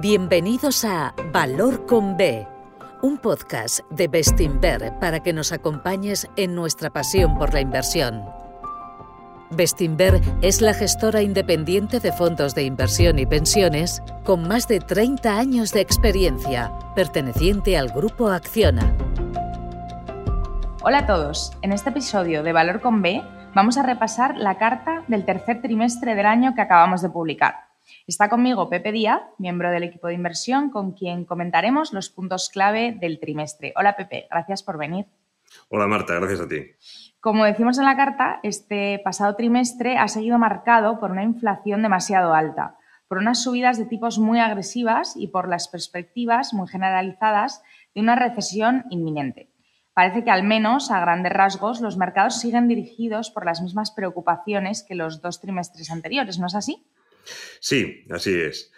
Bienvenidos a Valor con B, un podcast de Bestinver para que nos acompañes en nuestra pasión por la inversión. Bestinver es la gestora independiente de fondos de inversión y pensiones con más de 30 años de experiencia, perteneciente al grupo Acciona. Hola a todos, en este episodio de Valor con B vamos a repasar la carta del tercer trimestre del año que acabamos de publicar. Está conmigo Pepe Díaz, miembro del equipo de inversión, con quien comentaremos los puntos clave del trimestre. Hola Pepe, gracias por venir. Hola Marta, gracias a ti. Como decimos en la carta, este pasado trimestre ha seguido marcado por una inflación demasiado alta, por unas subidas de tipos muy agresivas y por las perspectivas muy generalizadas de una recesión inminente. Parece que al menos a grandes rasgos los mercados siguen dirigidos por las mismas preocupaciones que los dos trimestres anteriores, ¿no es así? Sí, así es.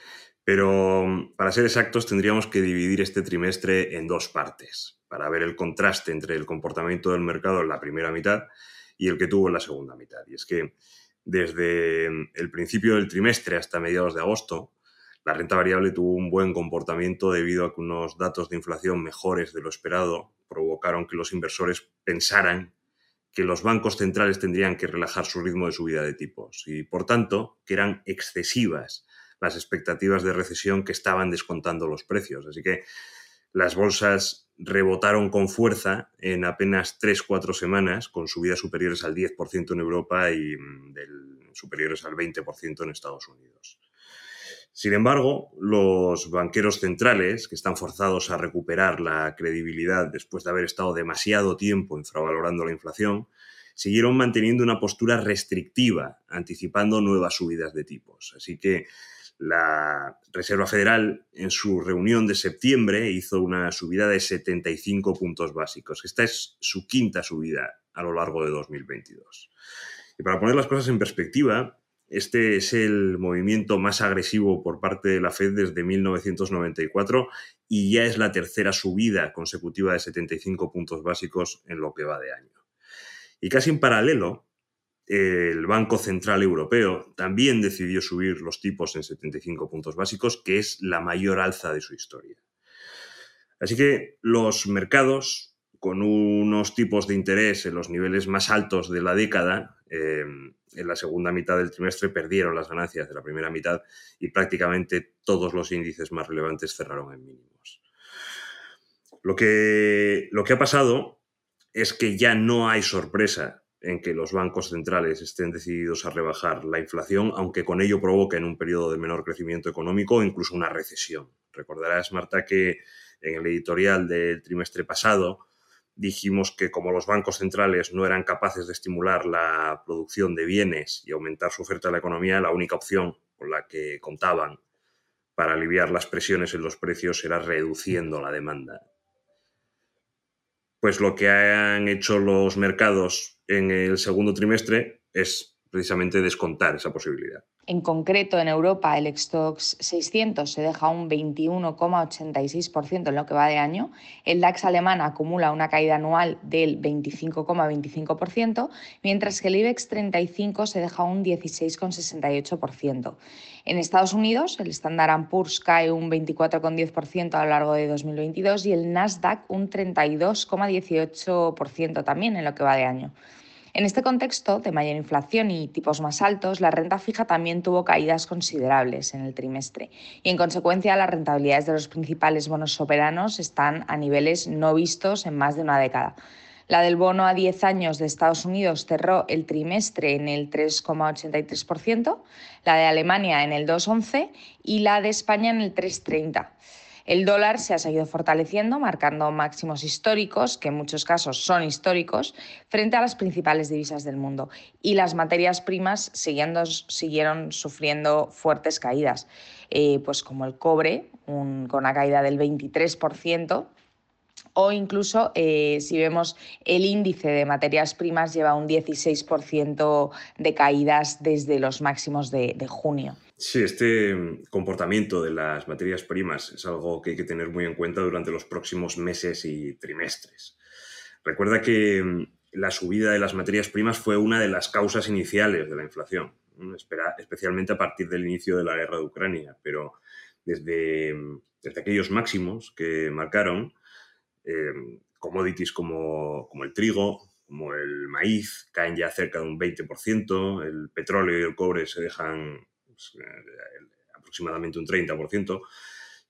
Pero mm, para ser exactos tendríamos que dividir este trimestre en dos partes para ver el contraste entre el comportamiento del mercado en la primera mitad y el que tuvo en la segunda mitad. Y es que desde mm, el principio del trimestre hasta mediados de agosto, la renta variable tuvo un buen comportamiento debido a que unos datos de inflación mejores de lo esperado provocaron que los inversores pensaran que los bancos centrales tendrían que relajar su ritmo de subida de tipos y, por tanto, que eran excesivas las expectativas de recesión que estaban descontando los precios. Así que las bolsas rebotaron con fuerza en apenas 3-4 semanas, con subidas superiores al 10% en Europa y mm, superiores al 20% en Estados Unidos. Sin embargo, los banqueros centrales, que están forzados a recuperar la credibilidad después de haber estado demasiado tiempo infravalorando la inflación, siguieron manteniendo una postura restrictiva, anticipando nuevas subidas de tipos. Así que la Reserva Federal en su reunión de septiembre hizo una subida de 75 puntos básicos. Esta es su quinta subida a lo largo de 2022. Y para poner las cosas en perspectiva, este es el movimiento más agresivo por parte de la Fed desde 1994 y ya es la tercera subida consecutiva de 75 puntos básicos en lo que va de año. Y casi en paralelo, el Banco Central Europeo también decidió subir los tipos en 75 puntos básicos, que es la mayor alza de su historia. Así que los mercados, con unos tipos de interés en los niveles más altos de la década, eh, en la segunda mitad del trimestre perdieron las ganancias de la primera mitad y prácticamente todos los índices más relevantes cerraron en mínimos. Lo que, lo que ha pasado es que ya no hay sorpresa en que los bancos centrales estén decididos a rebajar la inflación, aunque con ello provoquen un periodo de menor crecimiento económico o incluso una recesión. Recordarás, Marta, que en el editorial del trimestre pasado dijimos que como los bancos centrales no eran capaces de estimular la producción de bienes y aumentar su oferta a la economía, la única opción con la que contaban para aliviar las presiones en los precios era reduciendo la demanda. Pues lo que han hecho los mercados en el segundo trimestre es precisamente descontar esa posibilidad. En concreto, en Europa el Stoxx 600 se deja un 21,86% en lo que va de año. El DAX alemán acumula una caída anual del 25,25%, mientras que el IBEX 35 se deja un 16,68%. En Estados Unidos, el Standard Poor's cae un 24,10% a lo largo de 2022 y el Nasdaq un 32,18% también en lo que va de año. En este contexto de mayor inflación y tipos más altos, la renta fija también tuvo caídas considerables en el trimestre y en consecuencia las rentabilidades de los principales bonos soberanos están a niveles no vistos en más de una década. La del bono a 10 años de Estados Unidos cerró el trimestre en el 3,83%, la de Alemania en el 2,11% y la de España en el 3,30%. El dólar se ha seguido fortaleciendo, marcando máximos históricos, que en muchos casos son históricos, frente a las principales divisas del mundo. Y las materias primas siguieron sufriendo fuertes caídas, eh, pues como el cobre, con una caída del 23%, o incluso eh, si vemos el índice de materias primas lleva un 16% de caídas desde los máximos de junio. Sí, este mm, comportamiento de las materias primas es algo que hay que tener muy en cuenta durante los próximos meses y trimestres. Recuerda que mm, la subida de las materias primas fue una de las causas iniciales de la inflación, especialmente a partir del inicio de la guerra de Ucrania, pero desde, desde aquellos máximos que marcaron, eh, commodities como, como el trigo, como el maíz, caen ya cerca de un 20%, el petróleo y el cobre se dejan eh, aproximadamente un 30%,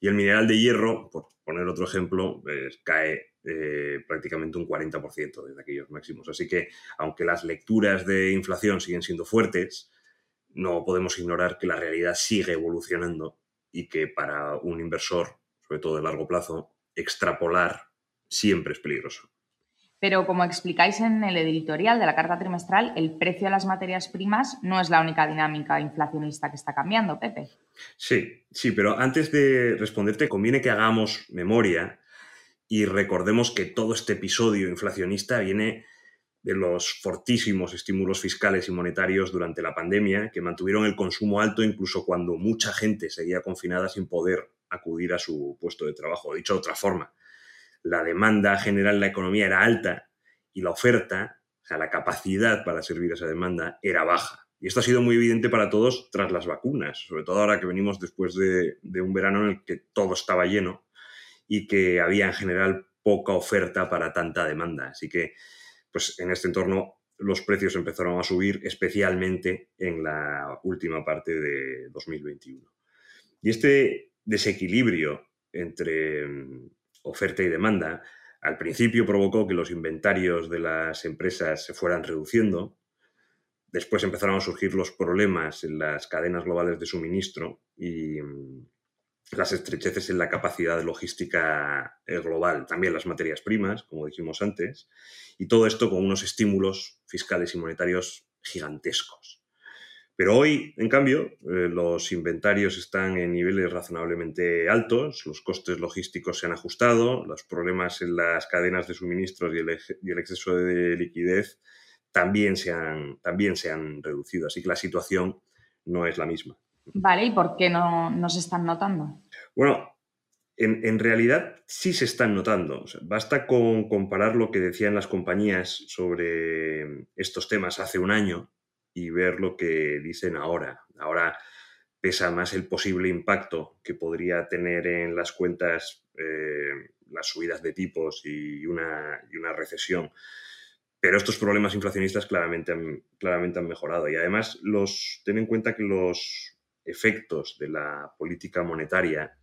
y el mineral de hierro, por poner otro ejemplo, pues, cae eh, prácticamente un 40% desde aquellos máximos. Así que, aunque las lecturas de inflación siguen siendo fuertes, no podemos ignorar que la realidad sigue evolucionando y que para un inversor, sobre todo de largo plazo, extrapolar siempre es peligroso. Pero como explicáis en el editorial de la carta trimestral, el precio de las materias primas no es la única dinámica inflacionista que está cambiando, Pepe. Sí, sí, pero antes de responderte, conviene que hagamos memoria y recordemos que todo este episodio inflacionista viene de los fortísimos estímulos fiscales y monetarios durante la pandemia que mantuvieron el consumo alto incluso cuando mucha gente seguía confinada sin poder acudir a su puesto de trabajo. Dicho de otra forma, la demanda general en la economía era alta y la oferta, o sea, la capacidad para servir a esa demanda era baja. Y esto ha sido muy evidente para todos tras las vacunas, sobre todo ahora que venimos después de, un verano en el que todo estaba lleno y que había en general poca oferta para tanta demanda. Así que, pues en este entorno los precios empezaron a subir, especialmente en la última parte de 2021. Y este desequilibrio entre oferta y demanda, al principio provocó que los inventarios de las empresas se fueran reduciendo, después empezaron a surgir los problemas en las cadenas globales de suministro y mm, las estrecheces en la capacidad logística eh, global, también las materias primas, como dijimos antes, y todo esto con unos estímulos fiscales y monetarios gigantescos. Pero hoy, en cambio, eh, los inventarios están en niveles razonablemente altos, los costes logísticos se han ajustado, los problemas en las cadenas de suministros y el, exceso de liquidez también se, han, también se han reducido. Así que la situación no es la misma. Vale, ¿y por qué no, no se están notando? Bueno, en, en, realidad sí se están notando. basta con comparar lo que decían las compañías sobre estos temas hace un año y ver lo que dicen ahora. Ahora pesa más el posible impacto que podría tener en las cuentas eh, las subidas de tipos y una, y una, recesión. Pero estos problemas inflacionistas claramente han, claramente han mejorado. Y además, los, ten en cuenta que los efectos de la política monetaria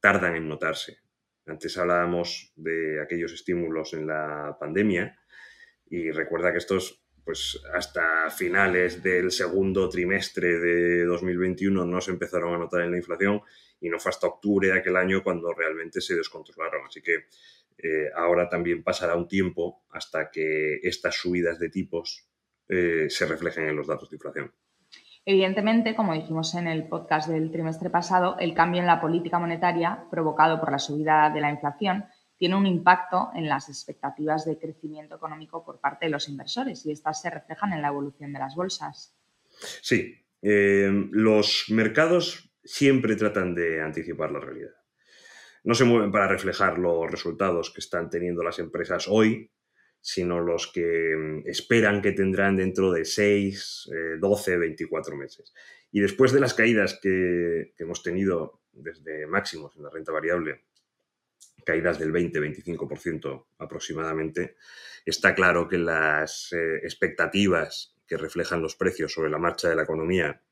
tardan en notarse. Antes hablábamos de aquellos estímulos en la pandemia y recuerda que estos pues hasta finales del segundo trimestre de 2021 no se empezaron a notar en la inflación y no fue hasta octubre de aquel año cuando realmente se descontrolaron. Así que eh, ahora también pasará un tiempo hasta que estas subidas de tipos eh, se reflejen en los datos de inflación. Evidentemente, como dijimos en el podcast del trimestre pasado, el cambio en la política monetaria provocado por la subida de la inflación tiene un impacto en las expectativas de crecimiento económico por parte de los inversores y estas se reflejan en la evolución de las bolsas. Sí, eh, los mercados siempre tratan de anticipar la realidad. No se mueven para reflejar los resultados que están teniendo las empresas hoy, sino los que mm, esperan que tendrán dentro de 6, 12, 24 meses. Y después de las caídas que hemos tenido desde máximos en la renta variable caídas del 20-25% aproximadamente, está claro que las eh, expectativas que reflejan los precios sobre la marcha de la economía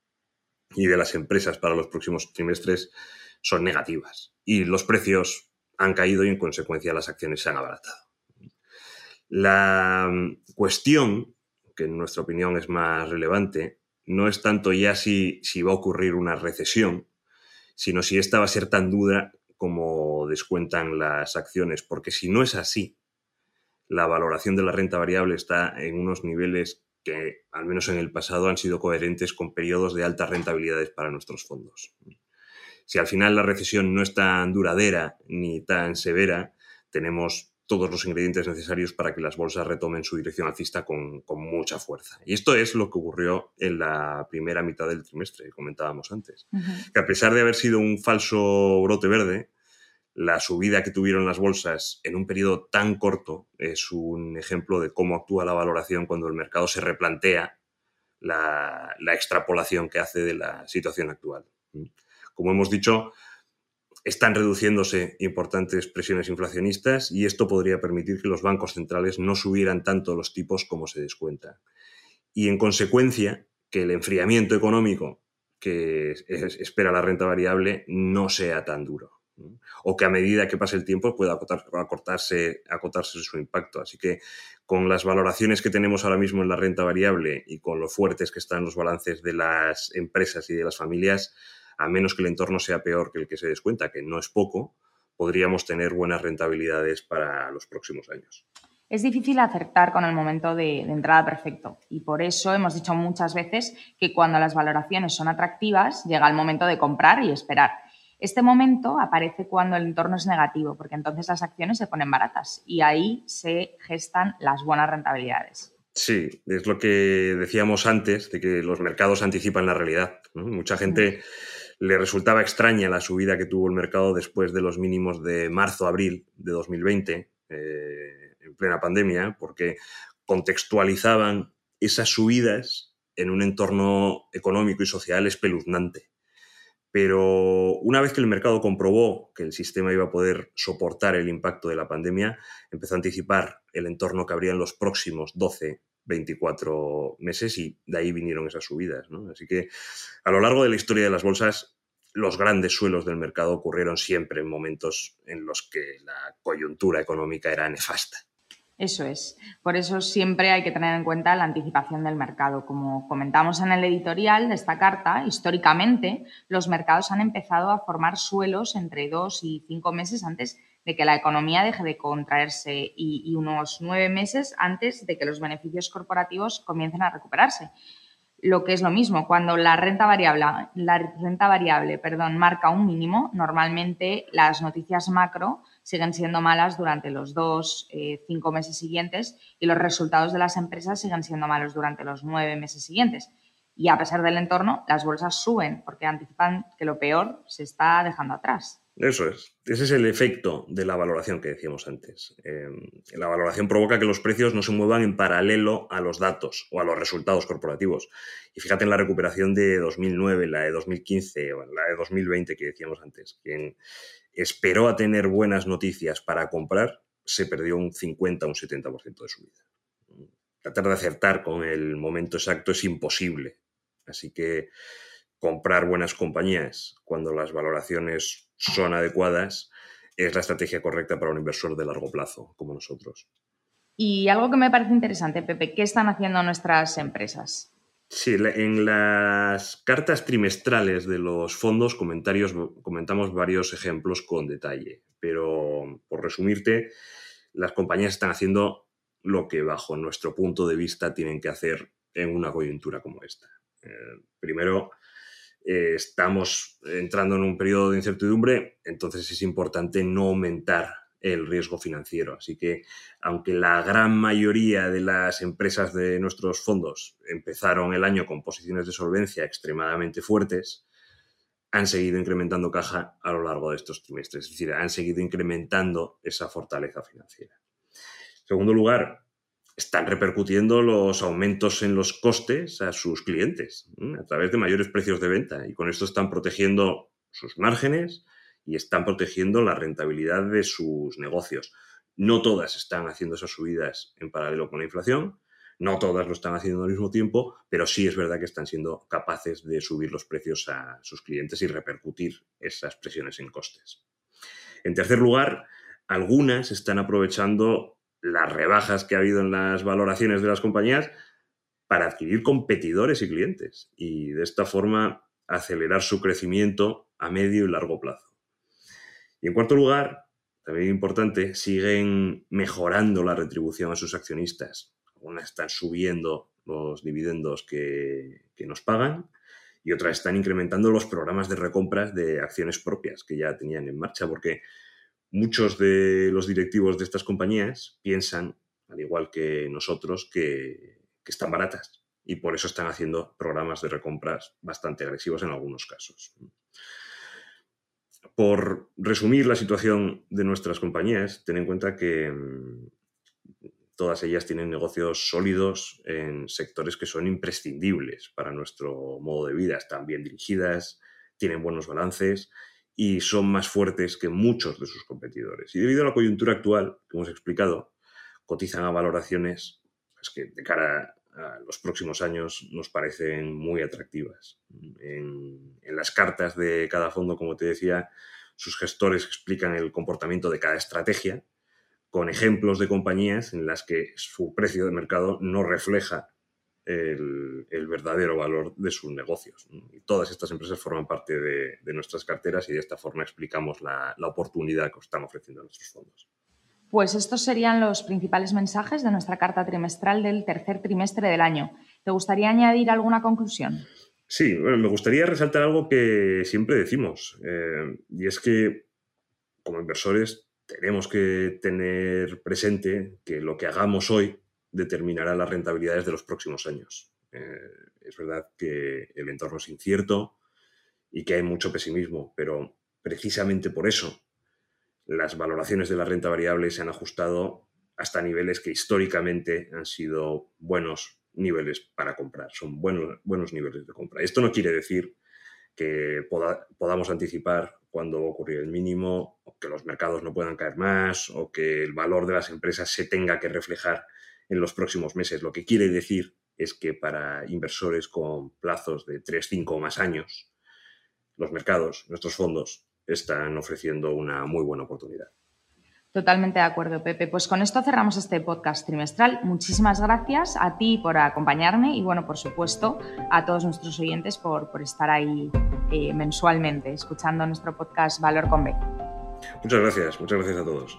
y de las empresas para los próximos trimestres son negativas. Y los precios han caído y en consecuencia las acciones se han abaratado. La mm, cuestión, que en nuestra opinión es más relevante, no es tanto ya si, si va a ocurrir una recesión, sino si esta va a ser tan dura como descuentan las acciones, porque si no es así, la valoración de la renta variable está en unos niveles que, al menos en el pasado, han sido coherentes con periodos de altas rentabilidades para nuestros fondos. Si al final la recesión no es tan duradera ni tan severa, tenemos todos los ingredientes necesarios para que las bolsas retomen su dirección alcista con, mucha fuerza. Y esto es lo que ocurrió en la primera mitad del trimestre, que comentábamos antes. Que a pesar de haber sido un falso brote verde, la subida que tuvieron las bolsas en un periodo tan corto es un ejemplo de cómo actúa la valoración cuando el mercado se replantea la, extrapolación que hace de la situación actual. Como hemos dicho, están reduciéndose importantes presiones inflacionistas y esto podría permitir que los bancos centrales no subieran tanto los tipos como se descuenta. Y en consecuencia, que el enfriamiento económico que espera la renta variable no sea tan duro. O que a medida que pase el tiempo pueda acortarse, acotarse su impacto. Así que con las valoraciones que tenemos ahora mismo en la renta variable y con lo fuertes que están los balances de las empresas y de las familias, a menos que el entorno sea peor que el que se descuenta, que no es poco, podríamos tener buenas rentabilidades para los próximos años. Es difícil acertar con el momento de, entrada perfecto y por eso hemos dicho muchas veces que cuando las valoraciones son atractivas llega el momento de comprar y esperar. Este momento aparece cuando el entorno es negativo, porque entonces las acciones se ponen baratas y ahí se gestan las buenas rentabilidades. Sí, es lo que decíamos antes, de que los mercados anticipan la realidad. Mucha gente le resultaba extraña la subida que tuvo el mercado después de los mínimos de marzo-abril de 2020, eh, en plena pandemia, porque contextualizaban esas subidas en un entorno económico y social espeluznante. Pero una vez que el mercado comprobó que el sistema iba a poder soportar el impacto de la pandemia, empezó a anticipar el entorno que habría en los próximos 12 24 meses y de ahí vinieron esas subidas. Así que a lo largo de la historia de las bolsas, los grandes suelos del mercado ocurrieron siempre en momentos en los que la coyuntura económica era nefasta. Eso es. Por eso siempre hay que tener en cuenta la anticipación del mercado. Como comentamos en el editorial de esta carta, históricamente los mercados han empezado a formar suelos entre dos y cinco meses antes de que la economía deje de contraerse y, unos nueve meses antes de que los beneficios corporativos comiencen a recuperarse. Lo que es lo mismo, cuando la renta variable, la renta variable perdón, marca un mínimo, normalmente las noticias macro siguen siendo malas durante los dos, eh, cinco meses siguientes y los resultados de las empresas siguen siendo malos durante los nueve meses siguientes. Y a pesar del entorno, las bolsas suben porque anticipan que lo peor se está dejando atrás. Eso es. Ese es el efecto de la valoración que decíamos antes. Em, la valoración provoca que los precios no se muevan en paralelo a los datos o a los resultados corporativos. Y fíjate en la recuperación de 2009, la de 2015 o la de 2020 que decíamos antes. Quien esperó a tener buenas noticias para comprar se perdió un 50 o un 70% de su vida. Tratar de acertar con el momento exacto es imposible. Así que comprar buenas compañías cuando las valoraciones son adecuadas es la estrategia correcta para un inversor de largo plazo como nosotros. Y algo que me parece interesante, Pepe, ¿qué están haciendo nuestras empresas? Sí, en las cartas trimestrales de los fondos comentarios, comentamos varios ejemplos con detalle, pero por resumirte, las compañías están haciendo lo que bajo nuestro punto de vista tienen que hacer en una coyuntura como esta. Eh, primero, eh, estamos entrando en un periodo de incertidumbre, entonces es importante no aumentar el riesgo financiero. Así que, aunque la gran mayoría de las empresas de nuestros fondos empezaron el año con posiciones de solvencia extremadamente fuertes, han seguido incrementando caja a lo largo de estos trimestres, es decir, han seguido incrementando esa fortaleza financiera. En segundo lugar, están repercutiendo los aumentos en los costes a sus clientes a través de mayores precios de venta y con esto están protegiendo sus márgenes y están protegiendo la rentabilidad de sus negocios. No todas están haciendo esas subidas en paralelo con la inflación, no todas lo están haciendo al mismo tiempo, pero sí es verdad que están siendo capaces de subir los precios a sus clientes y repercutir esas presiones en costes. En tercer lugar, algunas están aprovechando las rebajas que ha habido en las valoraciones de las compañías para adquirir competidores y clientes y de esta forma acelerar su crecimiento a medio y largo plazo. Y en cuarto lugar, también importante, siguen mejorando la retribución a sus accionistas. Unas están subiendo los dividendos que, que nos pagan y otras están incrementando los programas de recompras de acciones propias que ya tenían en marcha, porque muchos de los directivos de estas compañías piensan, al igual que nosotros, que, están baratas y por eso están haciendo programas de recompras bastante agresivos en algunos casos. Por resumir la situación de nuestras compañías, ten en cuenta que mm, todas ellas tienen negocios sólidos en sectores que son imprescindibles para nuestro modo de vida, están bien dirigidas, tienen buenos balances y son más fuertes que muchos de sus competidores. Y debido a la coyuntura actual, que hemos explicado, cotizan a valoraciones pues, que de cara a los próximos años nos parecen muy atractivas. En, en, las cartas de cada fondo, como te decía, sus gestores explican el comportamiento de cada estrategia con ejemplos de compañías en las que su precio de mercado no refleja el, verdadero valor de sus negocios. Y todas estas empresas forman parte de, nuestras carteras y de esta forma explicamos la, la oportunidad que están ofreciendo a nuestros fondos. Pues estos serían los principales mensajes de nuestra carta trimestral del tercer trimestre del año. ¿Te gustaría añadir alguna conclusión? Sí, me gustaría resaltar algo que siempre decimos, eh, y es que como inversores tenemos que tener presente que lo que hagamos hoy determinará las rentabilidades de los próximos años. Eh, es verdad que el entorno es incierto y que hay mucho pesimismo, pero precisamente por eso las valoraciones de la renta variable se han ajustado hasta niveles que históricamente han sido buenos niveles para comprar, son buenos, buenos niveles de compra. Esto no quiere decir que podamos anticipar cuándo va a ocurrir el mínimo, que los mercados no puedan caer más, o que el valor de las empresas se tenga que reflejar en los próximos meses. Lo que quiere decir es que para inversores con plazos de 3, 5 o más años, los mercados, nuestros fondos, están ofreciendo una muy buena oportunidad. Totalmente de acuerdo, Pepe. Pues con esto cerramos este podcast trimestral. Muchísimas gracias a ti por acompañarme y, bueno, por supuesto, a todos nuestros oyentes por, estar ahí eh, mensualmente escuchando nuestro podcast Valor con B. Muchas gracias, muchas gracias a todos.